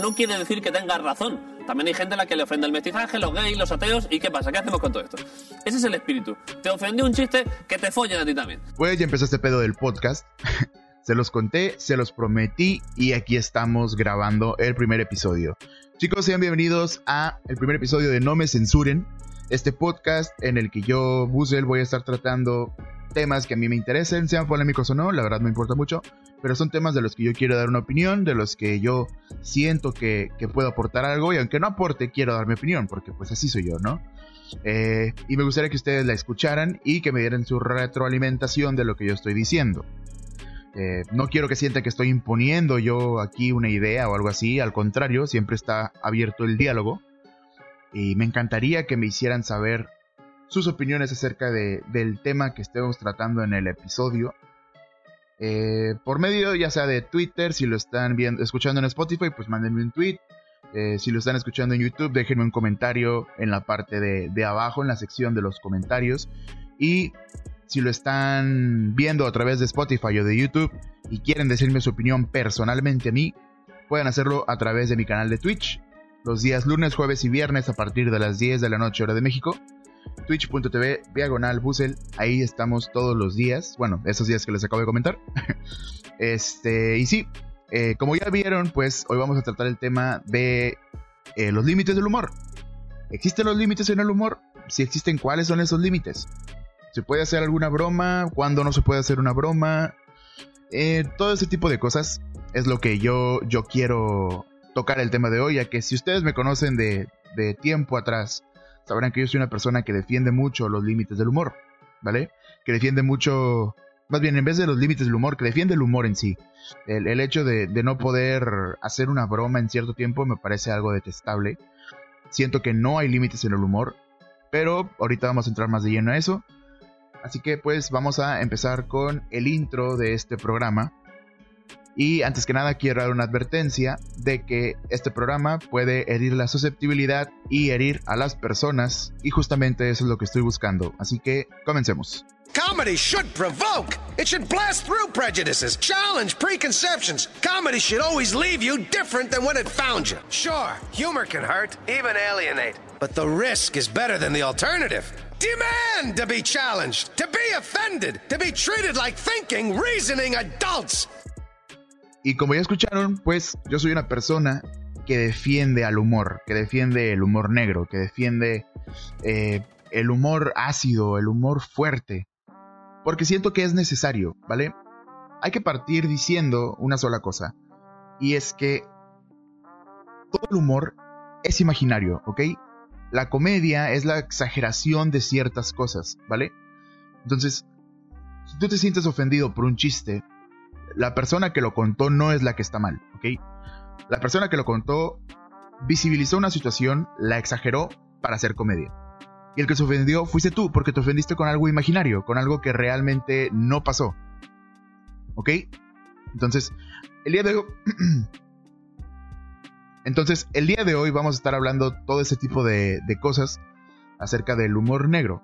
no quiere decir que tengas razón. También hay gente a la que le ofende el mestizaje, los gays, los ateos, ¿y qué pasa? ¿Qué hacemos con todo esto? Ese es el espíritu. Te ofendió un chiste, que te follen a ti también. Pues ya empezó este pedo del podcast. se los conté, se los prometí y aquí estamos grabando el primer episodio. Chicos, sean bienvenidos a el primer episodio de No me censuren, este podcast en el que yo, Buzel, voy a estar tratando temas que a mí me interesen, sean polémicos o no, la verdad me importa mucho, pero son temas de los que yo quiero dar una opinión, de los que yo siento que, puedo aportar algo y aunque no aporte, quiero dar mi opinión, porque pues así soy yo, ¿no? Eh, y me gustaría que ustedes la escucharan y que me dieran su retroalimentación de lo que yo estoy diciendo. Eh, no quiero que sientan que estoy imponiendo yo aquí una idea o algo así, al contrario, siempre está abierto el diálogo. Y me encantaría que me hicieran saber sus opiniones acerca de, del tema que estemos tratando en el episodio. Eh, por medio ya sea de Twitter, si lo están viendo, escuchando en Spotify, pues mándenme un tweet. Eh, si lo están escuchando en YouTube, déjenme un comentario en la parte de, de, abajo, en la sección de los comentarios. Y si lo están viendo a través de Spotify o de YouTube y quieren decirme su opinión personalmente a mí, pueden hacerlo a través de mi canal de Twitch, los días lunes, jueves y viernes a partir de las 10 de la noche hora de México twitch.tv diagonal Busel. Ahí estamos todos los días. Bueno, esos días que les acabo de comentar. este, y sí, eh, como ya vieron, pues hoy vamos a tratar el tema de eh, los límites del humor. ¿Existen los límites en el humor? Si existen, ¿cuáles son esos límites? ¿Se puede hacer alguna broma? ¿Cuándo no se puede hacer una broma? Eh, todo ese tipo de cosas es lo que yo, yo quiero tocar el tema de hoy, ya que si ustedes me conocen de, de tiempo atrás, sabrán que yo soy una persona que defiende mucho los límites del humor, ¿vale? Que defiende mucho, más bien en vez de los límites del humor, que defiende el humor en sí. El, hecho de, no poder hacer una broma en cierto tiempo me parece algo detestable. Siento que no hay límites en el humor, pero ahorita vamos a entrar más de lleno a eso. Así que pues vamos a empezar con el intro de este programa. Y antes que nada quiero dar una advertencia de que este programa puede herir la susceptibilidad y herir a las personas y justamente eso es lo que estoy buscando. Así que comencemos. Comedy should provoke. It should blast through prejudices, challenge preconceptions. Comedy should always leave you different than when it found you. Sure, humor can hurt, even alienate, but the risk is better than the alternative. Demand to be challenged, to be offended, to be treated like thinking, reasoning adults. Y como ya escucharon, pues yo soy una persona que defiende al humor, que defiende el humor negro, que defiende eh, el humor ácido, el humor fuerte, porque siento que es necesario, ¿vale? Hay que partir diciendo una sola cosa, y es que todo el humor es imaginario, ¿ok? La comedia es la exageración de ciertas cosas, ¿vale? Entonces, si tú te sientes ofendido por un chiste, la persona que lo contó no es la que está mal, ¿ok? La persona que lo contó visibilizó una situación, la exageró para hacer comedia. Y el que se ofendió fuiste tú, porque te ofendiste con algo imaginario, con algo que realmente no pasó. ¿Ok? Entonces, el día de hoy... Entonces, el día de hoy vamos a estar hablando todo ese tipo de, de cosas acerca del humor negro,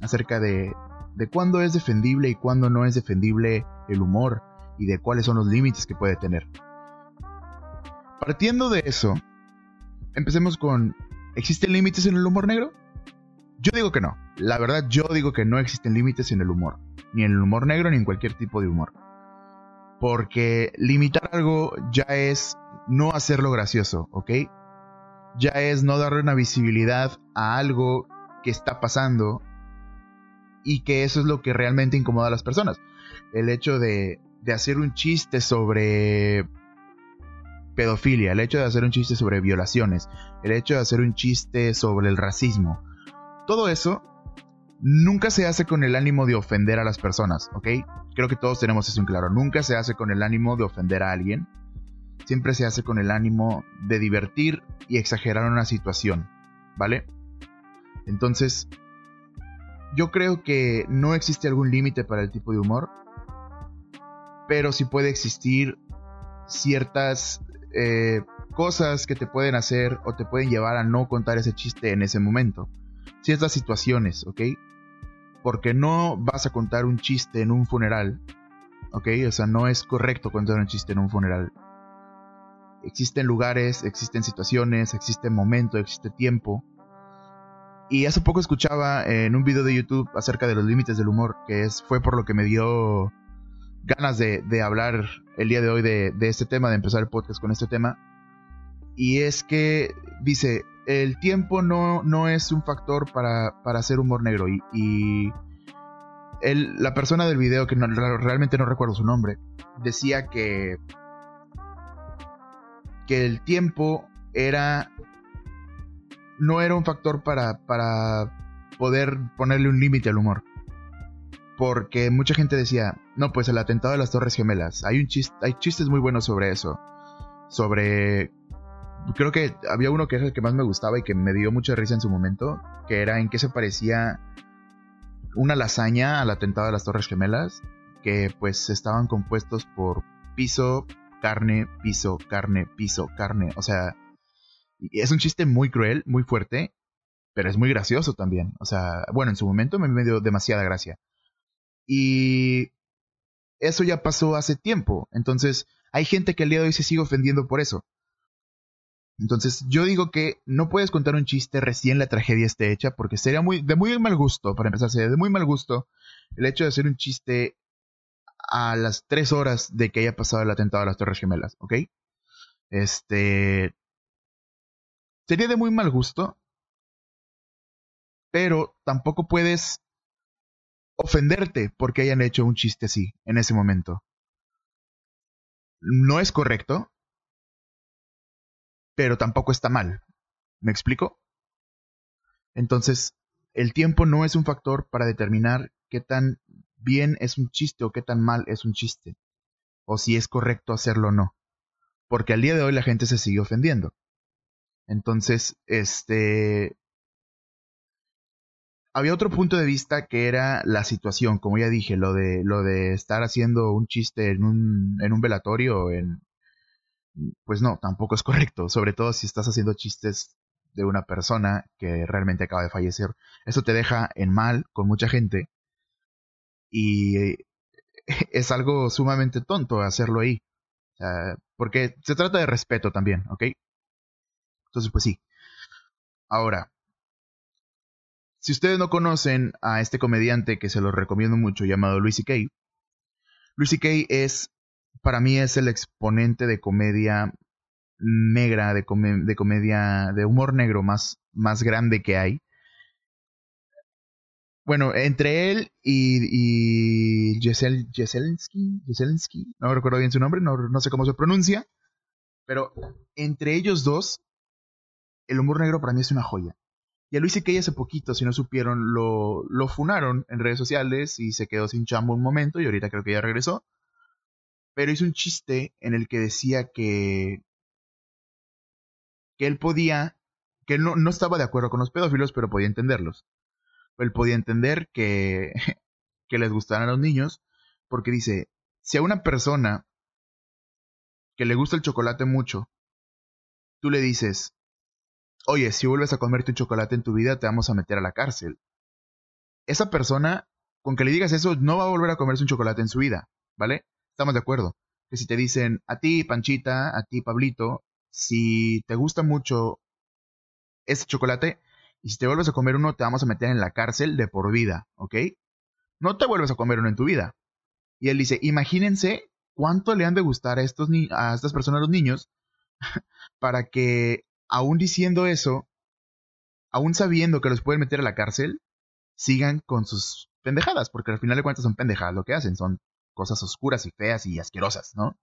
acerca de, de cuándo es defendible y cuándo no es defendible el humor, y de cuáles son los límites que puede tener. Partiendo de eso, empecemos con, ¿existen límites en el humor negro? Yo digo que no. La verdad, yo digo que no existen límites en el humor. Ni en el humor negro ni en cualquier tipo de humor. Porque limitar algo ya es no hacerlo gracioso, ¿ok? Ya es no darle una visibilidad a algo que está pasando y que eso es lo que realmente incomoda a las personas. El hecho de de hacer un chiste sobre pedofilia, el hecho de hacer un chiste sobre violaciones, el hecho de hacer un chiste sobre el racismo. Todo eso nunca se hace con el ánimo de ofender a las personas, ¿ok? Creo que todos tenemos eso en claro. Nunca se hace con el ánimo de ofender a alguien. Siempre se hace con el ánimo de divertir y exagerar una situación, ¿vale? Entonces, yo creo que no existe algún límite para el tipo de humor pero sí puede existir ciertas eh, cosas que te pueden hacer o te pueden llevar a no contar ese chiste en ese momento. Ciertas situaciones, ¿ok? Porque no vas a contar un chiste en un funeral, ¿ok? O sea, no es correcto contar un chiste en un funeral. existen lugares, existen situaciones, existe momento, existe tiempo. Y hace poco escuchaba en un video de YouTube acerca de los límites del humor, que es, fue por lo que me dio ganas de, hablar el día de hoy de, este tema, de empezar el podcast con este tema. Y es que dice, el tiempo no, no es un factor para, hacer humor negro. Y, la persona del video, que realmente no recuerdo su nombre, decía que, que el tiempo era no era un factor para, para poder ponerle un límite al humor. Porque mucha gente decía, no, pues el atentado de las Torres Gemelas. Hay, un chiste, hay chistes muy buenos sobre eso. Sobre... Creo que había uno que es el que más me gustaba y que me dio mucha risa en su momento, que era en qué se parecía una lasaña al atentado de las Torres Gemelas, que pues estaban compuestos por piso, carne, piso, carne, piso, carne. O sea, es un chiste muy cruel, muy fuerte, pero es muy gracioso también. O sea, bueno, en su momento me dio demasiada gracia. Y eso ya pasó hace tiempo. Entonces, hay gente que al día de hoy se sigue ofendiendo por eso. Entonces, yo digo que no puedes contar un chiste recién la tragedia esté hecha, porque sería muy, de muy mal gusto, para empezar, sería de muy mal gusto el hecho de hacer un chiste a las tres horas de que haya pasado el atentado a las Torres Gemelas, ¿ok? Este. Sería de muy mal gusto, pero tampoco puedes ofenderte porque hayan hecho un chiste así en ese momento. No es correcto, pero tampoco está mal. ¿Me explico? Entonces, el tiempo no es un factor para determinar qué tan bien es un chiste o qué tan mal es un chiste, o si es correcto hacerlo o no, porque al día de hoy la gente se sigue ofendiendo. Entonces, este, había otro punto de vista que era la situación, como ya dije, lo de, lo de estar haciendo un chiste en un, en un velatorio, en, pues no, tampoco es correcto, sobre todo si estás haciendo chistes de una persona que realmente acaba de fallecer. Eso te deja en mal con mucha gente y es algo sumamente tonto hacerlo ahí. porque se trata de respeto también, ¿ok? Entonces, pues sí. Ahora, si ustedes no conocen a este comediante que se lo recomiendo mucho llamado Louis C.K., Louis C.K. es, para mí es el exponente de comedia negra, de, de comedia, de humor negro más, grande que hay. Bueno, entre él y, y no recuerdo bien su nombre, no, no sé cómo se pronuncia, pero entre ellos dos, el humor negro para mí es una joya. Y a Luis que hace poquito, si no supieron, lo, lo funaron en redes sociales y se quedó sin chambo un momento y ahorita creo que ya regresó. Pero hizo un chiste en el que decía que, que él podía, que no, no estaba de acuerdo con los pedófilos, pero podía entenderlos. Él podía entender que, que les gustaran a los niños, porque dice, si a una persona que le gusta el chocolate mucho, tú le dices, oye, si vuelves a comerte un chocolate en tu vida, te vamos a meter a la cárcel. Esa persona, con que le digas eso, no va a volver a comerse un chocolate en su vida, ¿vale? Estamos de acuerdo. Que si te dicen, a ti, Panchita, a ti, Pablito, si te gusta mucho ese chocolate, y si te vuelves a comer uno, te vamos a meter en la cárcel de por vida, ¿ok? No te vuelves a comer uno en tu vida. Y él dice, imagínense cuánto le han de gustar a, estos a estas personas, los niños, para que aún diciendo eso, aún sabiendo que los pueden meter a la cárcel, sigan con sus pendejadas, porque al final de cuentas son pendejadas lo que hacen, son cosas oscuras y feas y asquerosas, ¿no?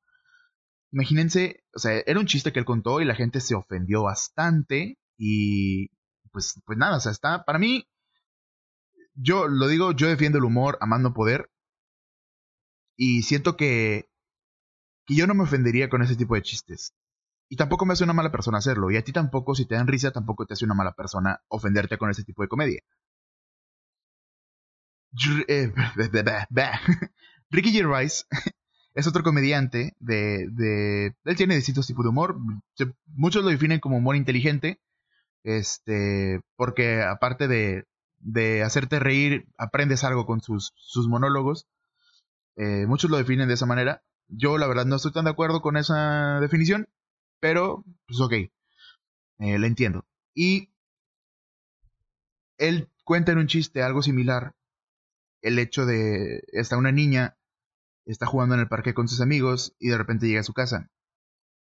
Imagínense, o sea, era un chiste que él contó y la gente se ofendió bastante y pues, pues nada, o sea, está, para mí, yo lo digo, yo defiendo el humor, amando poder y siento que, que yo no me ofendería con ese tipo de chistes. Y tampoco me hace una mala persona hacerlo. Y a ti tampoco, si te dan risa, tampoco te hace una mala persona ofenderte con ese tipo de comedia. Eh, Ricky Gervais es otro comediante de, de... Él tiene distintos tipos de humor. Muchos lo definen como humor inteligente. Este, porque aparte de, de hacerte reír, aprendes algo con sus, sus monólogos. Eh, muchos lo definen de esa manera. Yo la verdad no estoy tan de acuerdo con esa definición pero pues ok, eh, le entiendo. Y él cuenta en un chiste algo similar, el hecho de, está una niña, está jugando en el parque con sus amigos y de repente llega a su casa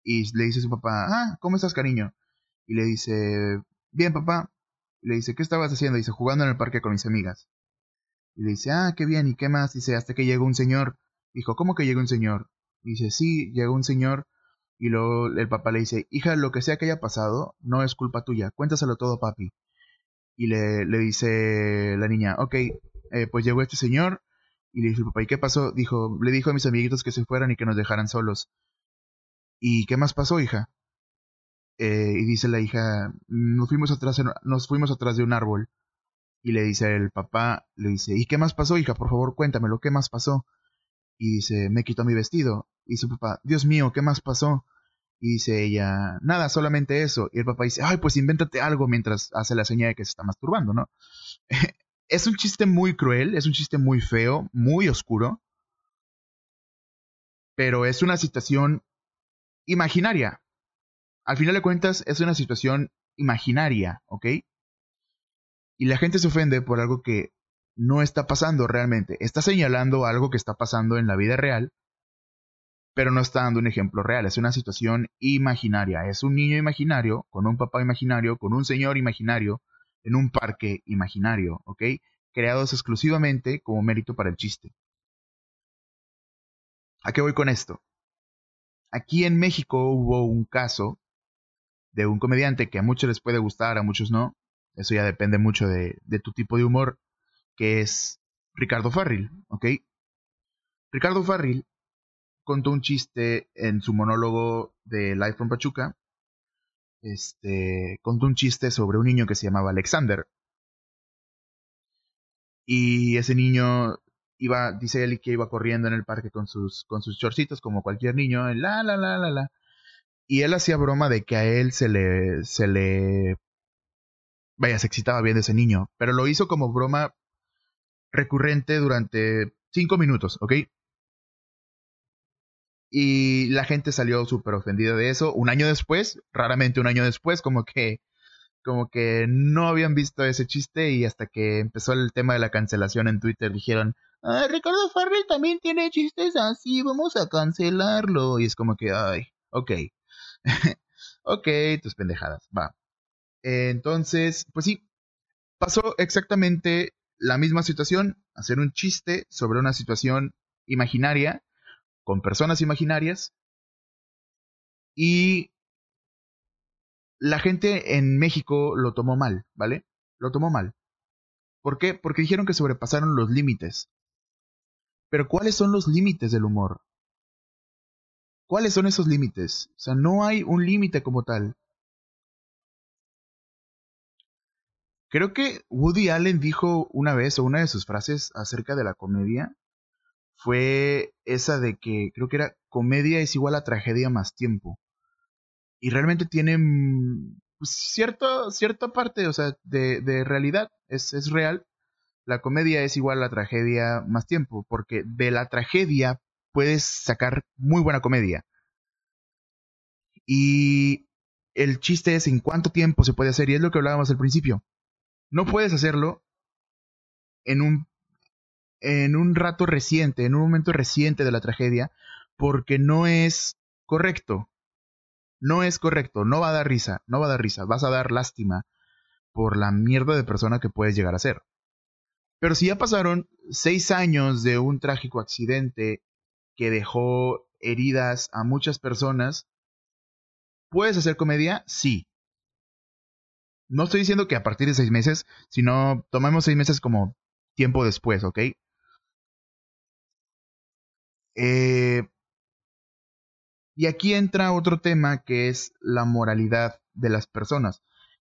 y le dice a su papá, ah, ¿cómo estás cariño? Y le dice, bien papá. Y le dice, ¿qué estabas haciendo? dice, jugando en el parque con mis amigas. Y le dice, ah, qué bien, ¿y qué más? Dice, hasta que llegó un señor. Dijo, ¿cómo que llegó un señor? dice, sí, llegó un señor. Y luego el papá le dice, hija, lo que sea que haya pasado, no es culpa tuya, cuéntaselo todo, papi. Y le, le dice la niña, ok, eh, pues llegó este señor. Y le dice el papá, ¿y qué pasó? Dijo, le dijo a mis amiguitos que se fueran y que nos dejaran solos. ¿Y qué más pasó, hija? Eh, y dice la hija, nos fuimos, atrás, nos fuimos atrás de un árbol. Y le dice el papá, le dice, ¿y qué más pasó, hija? Por favor, cuéntamelo, ¿qué más pasó? Y dice, me quitó mi vestido. Y su papá, Dios mío, ¿qué más pasó? Y dice ella, nada, solamente eso. Y el papá dice, ay, pues invéntate algo mientras hace la señal de que se está masturbando, ¿no? es un chiste muy cruel, es un chiste muy feo, muy oscuro. Pero es una situación imaginaria. Al final de cuentas, es una situación imaginaria, ¿ok? Y la gente se ofende por algo que no está pasando realmente. Está señalando algo que está pasando en la vida real, pero no está dando un ejemplo real. Es una situación imaginaria. Es un niño imaginario, con un papá imaginario, con un señor imaginario, en un parque imaginario, ¿ok? Creados exclusivamente como mérito para el chiste. ¿A qué voy con esto? Aquí en México hubo un caso de un comediante que a muchos les puede gustar, a muchos no. Eso ya depende mucho de, tu tipo de humor que es Ricardo Farril, ¿ok? Ricardo Farril contó un chiste en su monólogo de Life from Pachuca. Este, contó un chiste sobre un niño que se llamaba Alexander. Y ese niño iba, dice él que iba corriendo en el parque con sus, con sus chorcitos como cualquier niño, la, la, la, la, la. Y él hacía broma de que a él se le, se le, vaya, se excitaba bien de ese niño, pero lo hizo como broma recurrente durante cinco minutos, ¿ok? Y la gente salió súper ofendida de eso. Un año después, raramente un año después, como que, como que no habían visto ese chiste y hasta que empezó el tema de la cancelación en Twitter dijeron, ah, Ricardo Farrell también tiene chistes así, vamos a cancelarlo. Y es como que, ay, ok. ok, tus pendejadas, va. entonces, pues sí, pasó exactamente la misma situación, hacer un chiste sobre una situación imaginaria, con personas imaginarias, y la gente en México lo tomó mal, ¿vale? Lo tomó mal. ¿Por qué? Porque dijeron que sobrepasaron los límites. Pero ¿cuáles son los límites del humor? ¿Cuáles son esos límites? O sea, no hay un límite como tal. Creo que Woody Allen dijo una vez, o una de sus frases acerca de la comedia, fue esa de que creo que era comedia es igual a tragedia más tiempo. Y realmente tiene mm, cierto, cierta parte, o sea, de, de realidad, es, es real. La comedia es igual a la tragedia más tiempo, porque de la tragedia puedes sacar muy buena comedia. Y el chiste es en cuánto tiempo se puede hacer, y es lo que hablábamos al principio. No puedes hacerlo en un, en un rato reciente, en un momento reciente de la tragedia, porque no es correcto. No es correcto, no va a dar risa, no va a dar risa, vas a dar lástima por la mierda de persona que puedes llegar a ser. Pero si ya pasaron seis años de un trágico accidente que dejó heridas a muchas personas, ¿puedes hacer comedia? Sí. No estoy diciendo que a partir de seis meses, sino tomemos seis meses como tiempo después, ¿ok? Eh, y aquí entra otro tema que es la moralidad de las personas.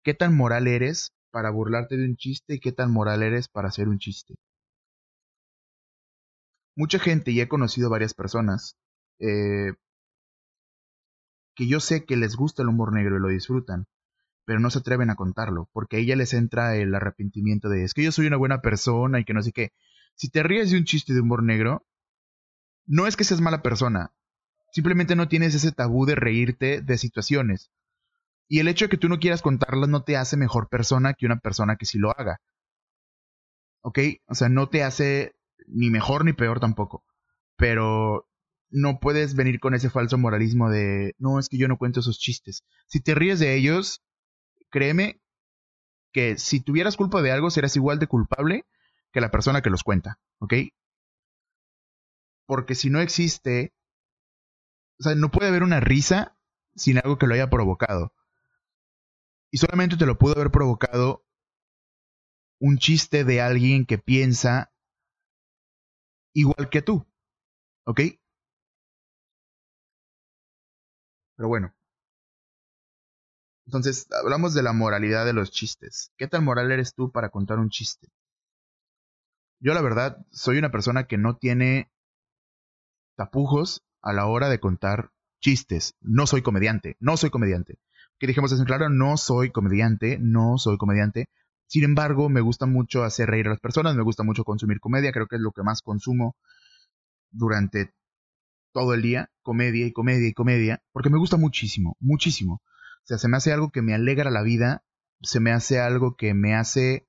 ¿Qué tan moral eres para burlarte de un chiste y qué tan moral eres para hacer un chiste? Mucha gente, y he conocido varias personas, eh, que yo sé que les gusta el humor negro y lo disfrutan, pero no se atreven a contarlo, porque a ella les entra el arrepentimiento de es que yo soy una buena persona y que no sé qué. Si te ríes de un chiste de humor negro, no es que seas mala persona, Simplemente no tienes ese tabú de reírte de situaciones. Y el hecho de que tú no quieras contarlas no te hace mejor persona que una persona que sí lo haga. ¿Ok? O sea, no te hace ni mejor ni peor tampoco. Pero no puedes venir con ese falso moralismo de, no, es que yo no cuento esos chistes. Si te ríes de ellos, créeme que si tuvieras culpa de algo, serás igual de culpable que la persona que los cuenta. ¿Ok? Porque si no existe, o sea, no puede haber una risa sin algo que lo haya provocado. Y solamente te lo pudo haber provocado un chiste de alguien que piensa igual que tú. ¿Ok? Pero bueno. Entonces, hablamos de la moralidad de los chistes. ¿Qué tan moral eres tú para contar un chiste? Yo la verdad soy una persona que no tiene tapujos a la hora de contar chistes. No soy comediante, no soy comediante. Que dijimos en claro, no soy comediante, no soy comediante. Sin embargo, me gusta mucho hacer reír a las personas, me gusta mucho consumir comedia, creo que es lo que más consumo durante todo el día, comedia y comedia y comedia, porque me gusta muchísimo, muchísimo. O sea, se me hace algo que me alegra la vida, se me hace algo que me hace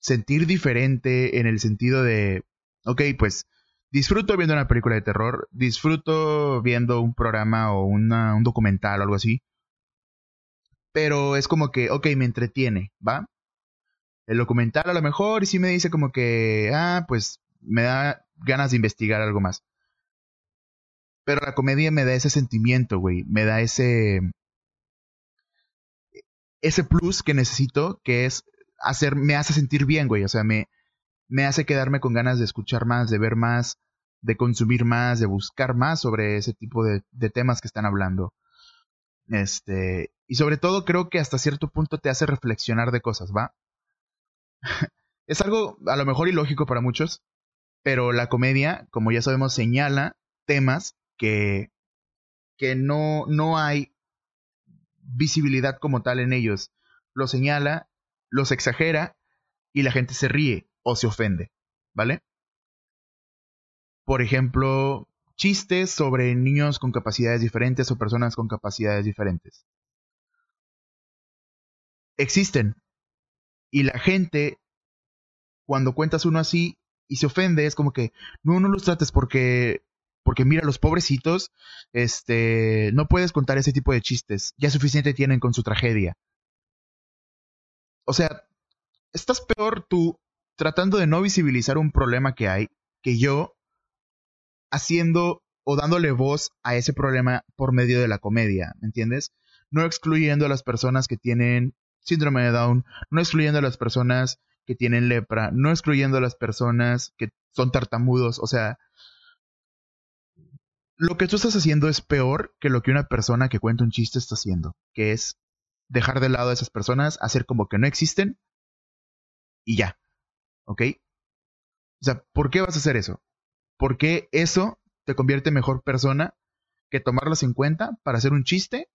sentir diferente en el sentido de, ok, pues disfruto viendo una película de terror, disfruto viendo un programa o un documental o algo así, pero es como que, ok, me entretiene, ¿va? El documental a lo mejor sí me dice como que, ah, pues me da ganas de investigar algo más. Pero la comedia me da ese sentimiento, güey, me da ese ese plus que necesito, que es hacer, me hace sentir bien, güey, o sea, me, me hace quedarme con ganas de escuchar más, de ver más, de consumir más, de buscar más sobre ese tipo de, temas que están hablando. Este, y sobre todo creo que hasta cierto punto te hace reflexionar de cosas, ¿va? es algo a lo mejor ilógico para muchos, pero la comedia, como ya sabemos, señala temas que, que no, no hay visibilidad como tal en ellos. Lo señala, los exagera y la gente se ríe o se ofende, ¿vale? Por ejemplo, chistes sobre niños con capacidades diferentes o personas con capacidades diferentes. Existen. Y la gente, cuando cuentas uno así y se ofende, es como que, no, no los trates porque, porque mira, los pobrecitos, este, no puedes contar ese tipo de chistes. Ya suficiente tienen con su tragedia. O sea, estás peor tú tratando de no visibilizar un problema que hay que yo haciendo o dándole voz a ese problema por medio de la comedia, ¿me entiendes? No excluyendo a las personas que tienen síndrome de Down, no excluyendo a las personas que tienen lepra, no excluyendo a las personas que son tartamudos, o sea, lo que tú estás haciendo es peor que lo que una persona que cuenta un chiste está haciendo, que es dejar de lado a esas personas, hacer como que no existen y ya. ¿Ok? O sea, ¿por qué vas a hacer eso? ¿Por qué eso te convierte en mejor persona que tomarlos en cuenta para hacer un chiste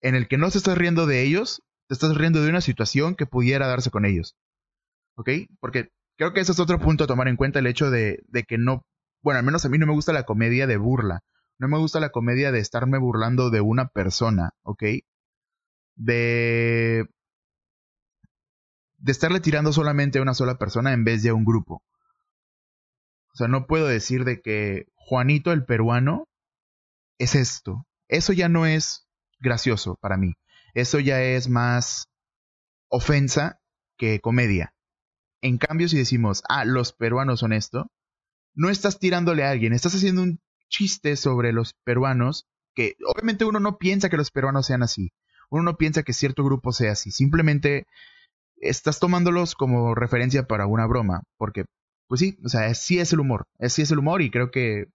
en el que no te estás riendo de ellos, te estás riendo de una situación que pudiera darse con ellos? ¿Ok? Porque creo que ese es otro punto a tomar en cuenta, el hecho de, de que no, bueno, al menos a mí no me gusta la comedia de burla, no me gusta la comedia de estarme burlando de una persona, ¿ok? De de estarle tirando solamente a una sola persona en vez de a un grupo. O sea, no puedo decir de que Juanito el peruano es esto. Eso ya no es gracioso para mí. Eso ya es más ofensa que comedia. En cambio, si decimos, ah, los peruanos son esto, no estás tirándole a alguien, estás haciendo un chiste sobre los peruanos que obviamente uno no piensa que los peruanos sean así. Uno no piensa que cierto grupo sea así. Simplemente estás tomándolos como referencia para una broma, porque, pues sí, o sea, sí es el humor, sí es el humor y creo que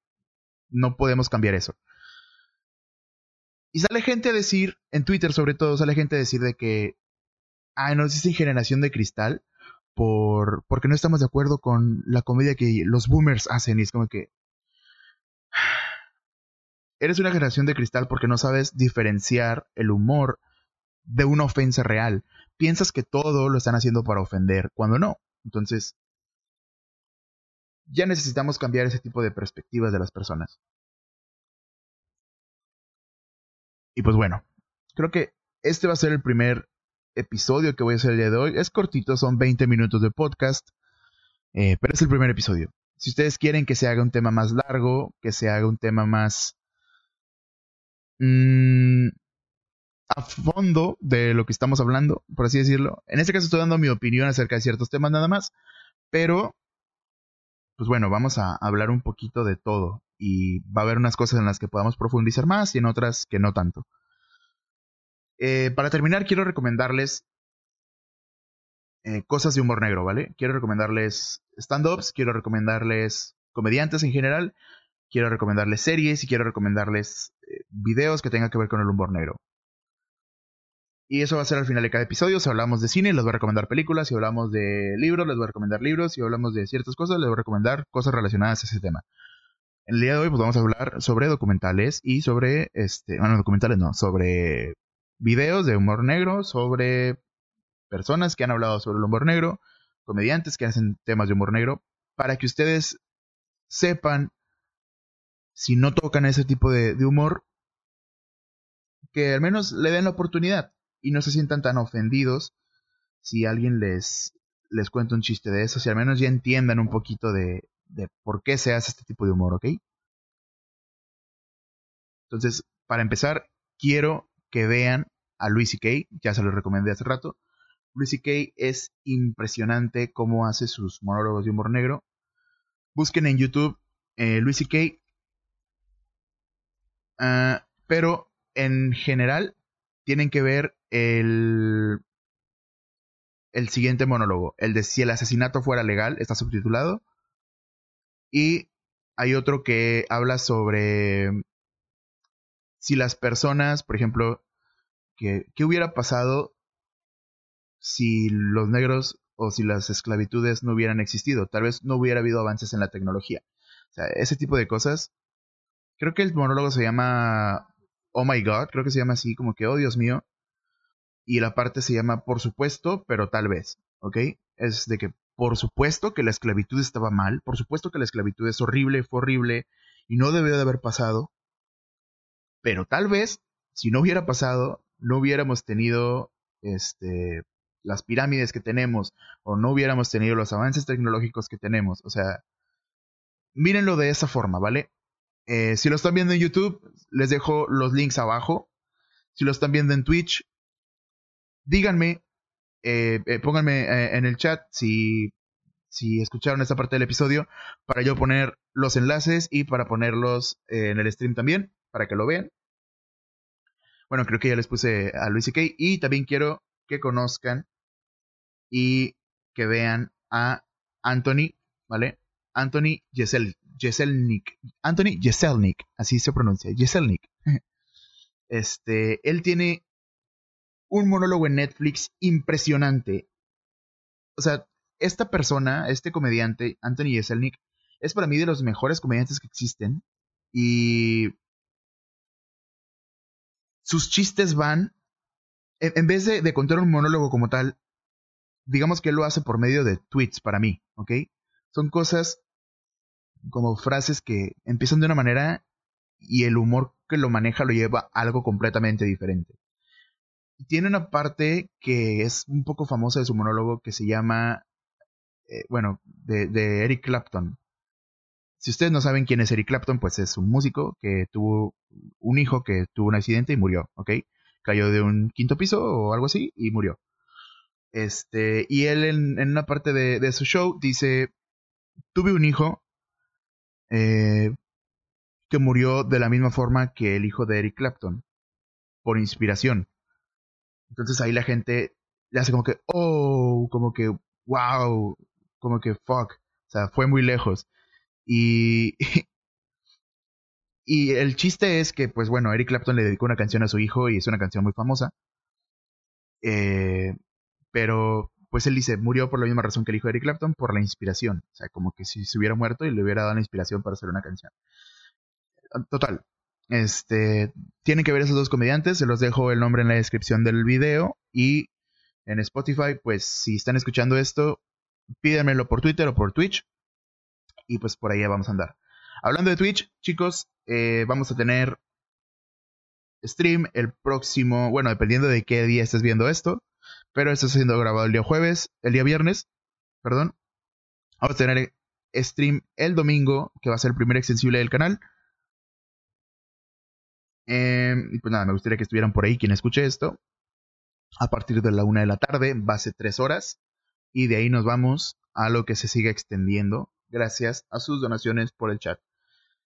no podemos cambiar eso. Y sale gente a decir, en Twitter sobre todo, sale gente a decir de que, ah, no existe generación de cristal por, porque no estamos de acuerdo con la comedia que los boomers hacen y es como que... Eres una generación de cristal porque no sabes diferenciar el humor de una ofensa real piensas que todo lo están haciendo para ofender, cuando no. Entonces, ya necesitamos cambiar ese tipo de perspectivas de las personas. Y pues bueno, creo que este va a ser el primer episodio que voy a hacer el día de hoy. Es cortito, son 20 minutos de podcast, eh, pero es el primer episodio. Si ustedes quieren que se haga un tema más largo, que se haga un tema más mm, a fondo de lo que estamos hablando, por así decirlo. En este caso estoy dando mi opinión acerca de ciertos temas nada más, pero pues bueno, vamos a hablar un poquito de todo y va a haber unas cosas en las que podamos profundizar más y en otras que no tanto. Eh, para terminar, quiero recomendarles eh, cosas de humor negro, ¿vale? Quiero recomendarles stand-ups, quiero recomendarles comediantes en general, quiero recomendarles series y quiero recomendarles eh, videos que tengan que ver con el humor negro. Y eso va a ser al final de cada episodio. Si hablamos de cine, les voy a recomendar películas. Si hablamos de libros, les voy a recomendar libros. Si hablamos de ciertas cosas, les voy a recomendar cosas relacionadas a ese tema. El día de hoy, pues vamos a hablar sobre documentales y sobre, este, bueno, documentales no, sobre videos de humor negro, sobre personas que han hablado sobre el humor negro, comediantes que hacen temas de humor negro, para que ustedes sepan si no tocan ese tipo de, de humor, que al menos le den la oportunidad y no se sientan tan ofendidos si alguien les, les cuenta un chiste de eso, si al menos ya entiendan un poquito de, de por qué se hace este tipo de humor, ¿ok? Entonces, para empezar, quiero que vean a Luis C.K., ya se lo recomendé hace rato. Luis C.K. es impresionante cómo hace sus monólogos de humor negro. Busquen en YouTube eh, Luis C.K. Ah, pero en general tienen que ver el, el siguiente monólogo, el de si el asesinato fuera legal, está subtitulado. Y hay otro que habla sobre si las personas, por ejemplo, que, ¿qué hubiera pasado si los negros o si las esclavitudes no hubieran existido? Tal vez no hubiera habido avances en la tecnología. O sea, ese tipo de cosas. Creo que el monólogo se llama Oh My God, creo que se llama así, como que, oh Dios mío y la parte se llama por supuesto, pero tal vez, ¿ok? Es de que por supuesto que la esclavitud estaba mal, por supuesto que la esclavitud es horrible, fue horrible y no debió de haber pasado, pero tal vez si no hubiera pasado, no hubiéramos tenido este las pirámides que tenemos o no hubiéramos tenido los avances tecnológicos que tenemos, o sea, mírenlo de esa forma, ¿vale? Eh, si lo están viendo en YouTube, les dejo los links abajo. Si lo están viendo en Twitch, díganme, eh, eh, pónganme eh, en el chat si, si escucharon esta parte del episodio para yo poner los enlaces y para ponerlos en el stream también, para que lo vean. Bueno, creo que ya les puse a Luis y Kay y también quiero que conozcan y que vean a Anthony, ¿vale? Anthony Jesel, Jeselnik. Anthony Jeselnik, así se pronuncia, Jeselnik. Este, él tiene un monólogo en Netflix impresionante. O sea, esta persona, este comediante, Anthony Jeselnik, es para mí de los mejores comediantes que existen. Y sus chistes van, en, vez de, contar un monólogo como tal, digamos que él lo hace por medio de tweets para mí, ¿ok? Son cosas como frases que empiezan de una manera y el humor que lo maneja lo lleva a algo completamente diferente tiene una parte que es un poco famosa de su monólogo que se llama, eh, bueno, de, Eric Clapton. Si ustedes no saben quién es Eric Clapton, pues es un músico que tuvo un hijo que tuvo un accidente y murió, ¿ok? Cayó de un quinto piso o algo así y murió. Este, y él en, una parte de, de, su show dice, tuve un hijo eh, que murió de la misma forma que el hijo de Eric Clapton, por inspiración. Entonces ahí la gente le hace como que, oh, como que, wow, como que, fuck. O sea, fue muy lejos. Y, y el chiste es que, pues bueno, Eric Clapton le dedicó una canción a su hijo y es una canción muy famosa. Eh, pero, pues él dice, murió por la misma razón que el hijo de Eric Clapton, por la inspiración. O sea, como que si se hubiera muerto y le hubiera dado la inspiración para hacer una canción. Total, este, tienen que ver esos dos comediantes, se los dejo el nombre en la descripción del video y en Spotify, pues si están escuchando esto, pídanmelo por Twitter o por Twitch y pues por ahí vamos a andar. Hablando de Twitch, chicos, eh, vamos a tener stream el próximo, bueno, dependiendo de qué día estés viendo esto, pero esto está siendo grabado el día jueves, el día viernes, perdón. Vamos a tener stream el domingo, que va a ser el primer extensible del canal. Em, y pues nada, me gustaría que estuvieran por ahí quien escuche esto. A partir de la una de la tarde, va a ser tres horas. Y de ahí nos vamos a lo que se siga extendiendo, gracias a sus donaciones por el chat.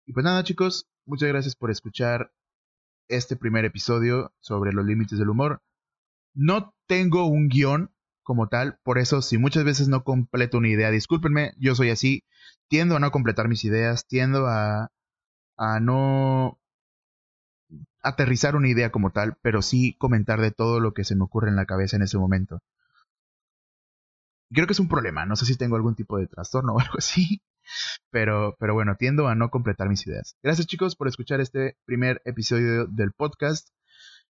Y pues nada, chicos, muchas gracias por escuchar este primer episodio sobre los límites del humor. No tengo un guion como tal, por eso si muchas veces no completo una idea, discúlpenme, yo soy así, tiendo a no completar mis ideas, tiendo a, a no aterrizar una idea como tal, pero sí comentar de todo lo que se me ocurre en la cabeza en ese momento. Creo que es un problema, no sé si tengo algún tipo de trastorno o algo así, pero, pero bueno, tiendo a no completar mis ideas. Gracias chicos por escuchar este primer episodio del podcast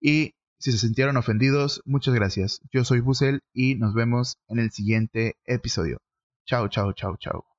y si se sintieron ofendidos, muchas gracias. Yo soy Busel y nos vemos en el siguiente episodio. Chao, chao, chao, chao.